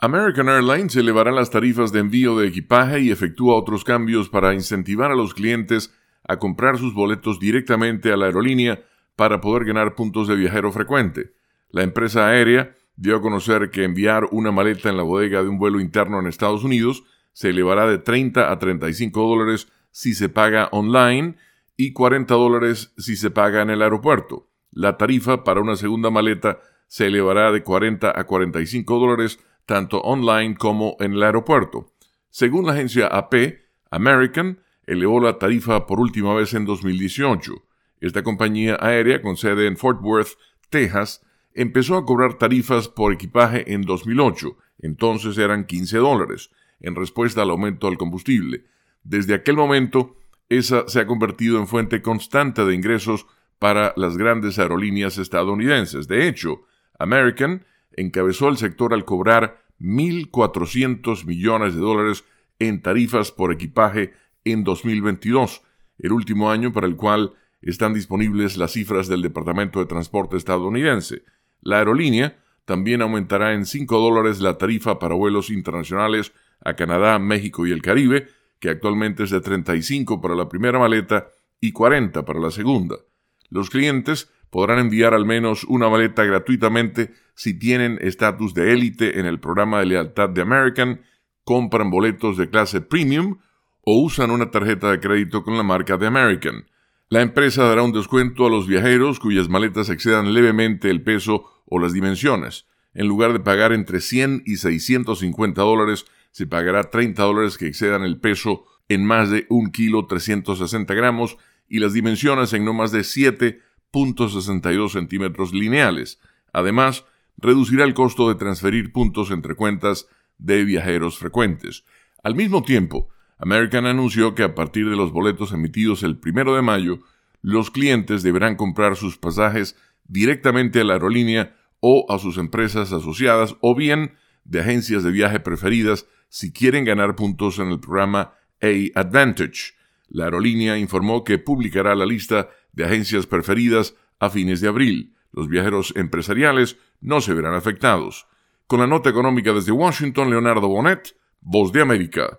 American Airlines elevará las tarifas de envío de equipaje y efectúa otros cambios para incentivar a los clientes a comprar sus boletos directamente a la aerolínea para poder ganar puntos de viajero frecuente. La empresa aérea dio a conocer que enviar una maleta en la bodega de un vuelo interno en Estados Unidos se elevará de 30 a 35 dólares si se paga online y 40 dólares si se paga en el aeropuerto. La tarifa para una segunda maleta se elevará de 40 a 45 dólares tanto online como en el aeropuerto. Según la agencia AP, American elevó la tarifa por última vez en 2018. Esta compañía aérea con sede en Fort Worth, Texas, empezó a cobrar tarifas por equipaje en 2008, entonces eran 15 dólares, en respuesta al aumento del combustible. Desde aquel momento, esa se ha convertido en fuente constante de ingresos para las grandes aerolíneas estadounidenses. De hecho, American encabezó el sector al cobrar 1.400 millones de dólares en tarifas por equipaje en 2022, el último año para el cual están disponibles las cifras del Departamento de Transporte estadounidense. La aerolínea también aumentará en 5 dólares la tarifa para vuelos internacionales a Canadá, México y el Caribe, que actualmente es de 35 para la primera maleta y 40 para la segunda. Los clientes podrán enviar al menos una maleta gratuitamente si tienen estatus de élite en el programa de lealtad de American, compran boletos de clase premium o usan una tarjeta de crédito con la marca de American. La empresa dará un descuento a los viajeros cuyas maletas excedan levemente el peso o las dimensiones. En lugar de pagar entre 100 y 650 dólares, se pagará 30 dólares que excedan el peso en más de 1 kilo 360 gramos y las dimensiones en no más de 7 .62 centímetros lineales. Además, reducirá el costo de transferir puntos entre cuentas de viajeros frecuentes. Al mismo tiempo, American anunció que a partir de los boletos emitidos el primero de mayo, los clientes deberán comprar sus pasajes directamente a la aerolínea o a sus empresas asociadas o bien de agencias de viaje preferidas si quieren ganar puntos en el programa A Advantage. La aerolínea informó que publicará la lista de agencias preferidas a fines de abril. Los viajeros empresariales no se verán afectados. Con la nota económica desde Washington, Leonardo Bonet, Voz de América.